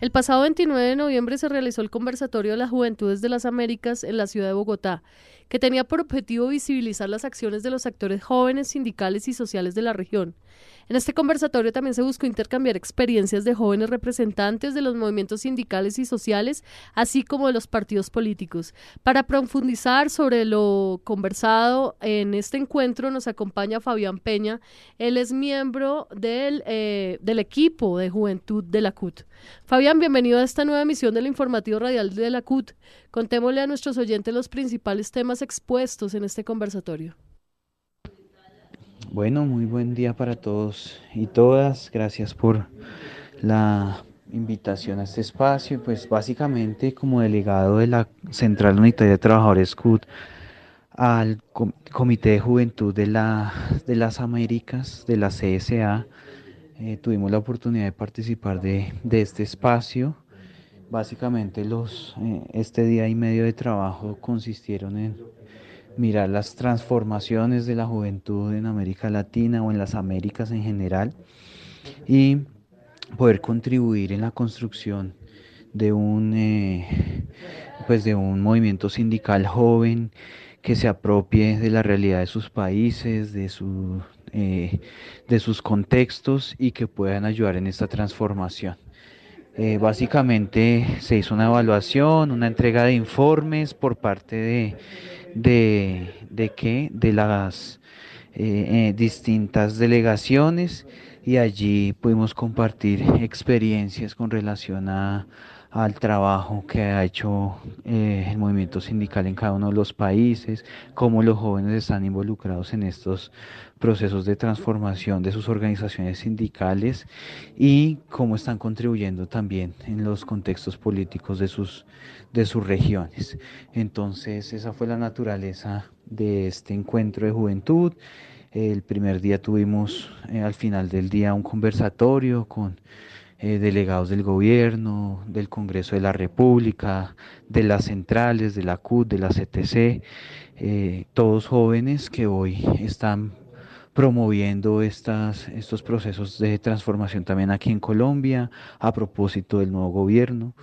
El pasado 29 de noviembre se realizó el conversatorio de las Juventudes de las Américas en la ciudad de Bogotá, que tenía por objetivo visibilizar las acciones de los actores jóvenes, sindicales y sociales de la región. En este conversatorio también se buscó intercambiar experiencias de jóvenes representantes de los movimientos sindicales y sociales, así como de los partidos políticos. Para profundizar sobre lo conversado en este encuentro nos acompaña Fabián Peña. Él es miembro del, eh, del equipo de juventud de la CUT. Fabián, bienvenido a esta nueva emisión del informativo radial de la CUT. Contémosle a nuestros oyentes los principales temas expuestos en este conversatorio. Bueno, muy buen día para todos y todas. Gracias por la invitación a este espacio. Pues básicamente como delegado de la Central Unitaria de Trabajadores CUT al Comité de Juventud de, la, de las Américas, de la CSA, eh, tuvimos la oportunidad de participar de, este espacio. Básicamente los, eh, este día y medio de trabajo consistieron en mirar las transformaciones de la juventud en América Latina o en las Américas en general y poder contribuir en la construcción de un, eh, pues de un movimiento sindical joven que se apropie de la realidad de sus países, de, su, eh, de sus contextos y que puedan ayudar en esta transformación. Eh, básicamente se hizo una evaluación, una entrega de informes por parte de de, de qué, de las eh, eh, distintas delegaciones y allí pudimos compartir experiencias con relación a, al trabajo que ha hecho eh, el movimiento sindical en cada uno de los países, cómo los jóvenes están involucrados en estos procesos de transformación de sus organizaciones sindicales y cómo están contribuyendo también en los contextos políticos de sus, de sus regiones. Entonces, esa fue la naturaleza de este encuentro de juventud. El primer día tuvimos eh, al final del día un conversatorio con eh, delegados del gobierno, del Congreso de la República, de las centrales, de la CUT, de la CTC, eh, todos jóvenes que hoy están promoviendo estas, estos procesos de transformación también aquí en Colombia a propósito del nuevo gobierno.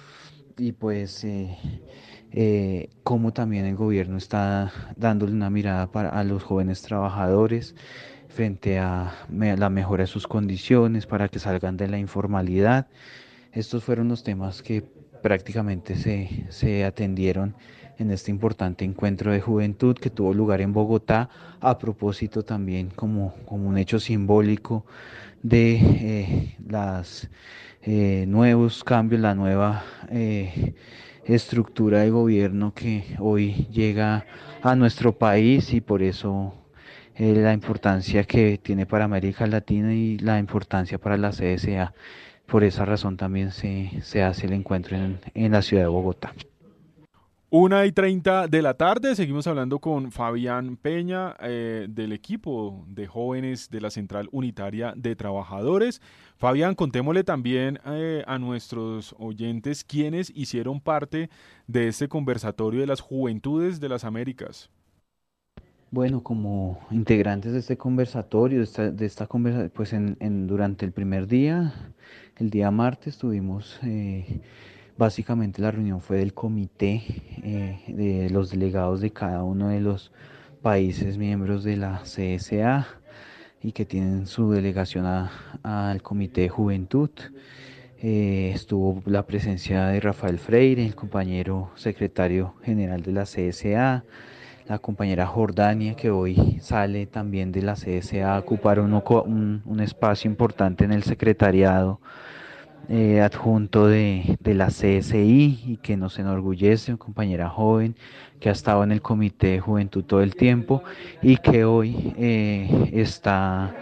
Y pues eh, cómo también el gobierno está dándole una mirada para, a los jóvenes trabajadores frente a la mejora de sus condiciones para que salgan de la informalidad. Estos fueron los temas que prácticamente se, se atendieron en este importante encuentro de juventud que tuvo lugar en Bogotá, a propósito también como, como un hecho simbólico de eh, los eh, nuevos cambios, la nueva eh, estructura de gobierno que hoy llega a nuestro país y por eso eh, la importancia que tiene para América Latina y la importancia para la CSA. Por esa razón también se, se hace el encuentro en, en la ciudad de Bogotá. Una y treinta de la tarde, seguimos hablando con Fabián Peña eh, del equipo de jóvenes de la Central Unitaria de Trabajadores. Fabián, contémosle también eh, a nuestros oyentes quiénes hicieron parte de este conversatorio de las Juventudes de las Américas. Bueno, como integrantes de este conversatorio, de esta, de esta conversación, pues en, durante el primer día, el día martes, tuvimos, eh, básicamente la reunión fue del comité eh, de los delegados de cada uno de los países miembros de la CSA y que tienen su delegación al comité de juventud. Eh, estuvo la presencia de Rafael Freire, el compañero secretario general de la CSA, la compañera Jordania, que hoy sale también de la CSA a ocupar un, un, espacio importante en el secretariado eh, adjunto de, de, la CSI y que nos enorgullece, una compañera joven que ha estado en el Comité de Juventud todo el tiempo y que hoy eh, está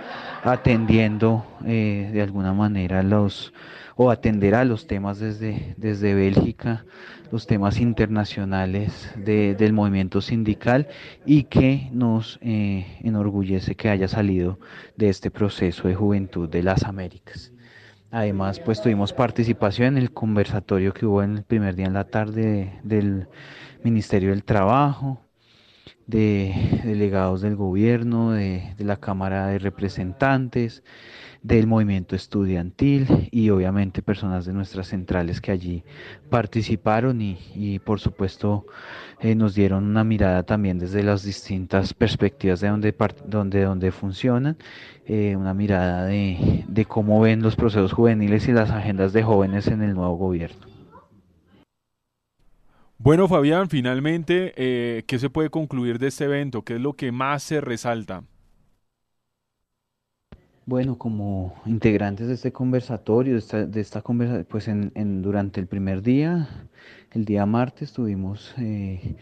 atendiendo eh, de alguna manera los o atenderá los temas desde, desde Bélgica los temas internacionales del movimiento sindical y que nos eh, enorgullece que haya salido de este proceso de juventud de las Américas. Además, pues tuvimos participación en el conversatorio que hubo en el primer día en la tarde del Ministerio del Trabajo. De delegados del gobierno, de, la Cámara de Representantes, del movimiento estudiantil y obviamente personas de nuestras centrales que allí participaron y, por supuesto eh, nos dieron una mirada también desde las distintas perspectivas de donde funcionan, eh, una mirada de, de cómo ven los procesos juveniles y las agendas de jóvenes en el nuevo gobierno. Bueno, Fabián, finalmente, eh, ¿qué se puede concluir de este evento? ¿Qué es lo que más se resalta? Bueno, como integrantes de este conversatorio, de esta, de conversación, pues en, durante el primer día, el día martes, tuvimos, eh,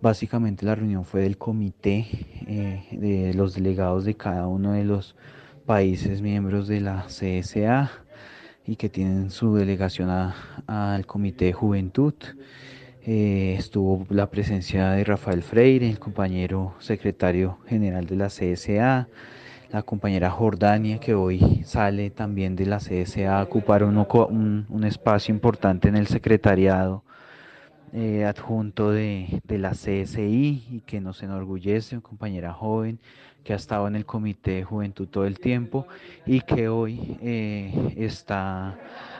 básicamente la reunión fue del comité eh, de los delegados de cada uno de los países miembros de la CSA y que tienen su delegación al comité de juventud. Eh, estuvo la presencia de Rafael Freire, el compañero secretario general de la CSA, la compañera Jordania, que hoy sale también de la CSA a ocupar un, espacio importante en el secretariado eh, adjunto de, la CSI y que nos enorgullece, una compañera joven que ha estado en el comité de juventud todo el tiempo y que hoy eh, está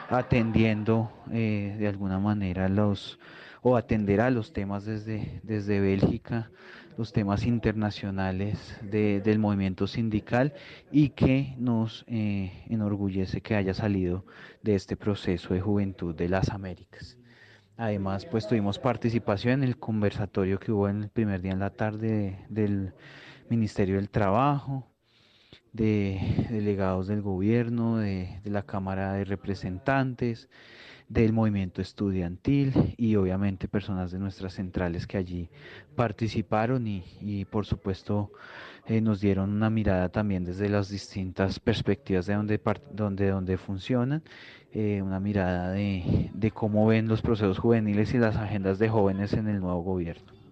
atendiendo de alguna manera los o atenderá los temas desde, desde Bélgica, los temas internacionales del movimiento sindical y que nos eh, enorgullece que haya salido de este proceso de juventud de las Américas. Además, pues tuvimos participación en el conversatorio que hubo en el primer día en la tarde del Ministerio del Trabajo, de delegados del gobierno, de, de la Cámara de Representantes, del movimiento estudiantil y obviamente personas de nuestras centrales que allí participaron y, por supuesto eh, nos dieron una mirada también desde las distintas perspectivas de donde, donde, donde funcionan, eh, una mirada de, de cómo ven los procesos juveniles y las agendas de jóvenes en el nuevo gobierno.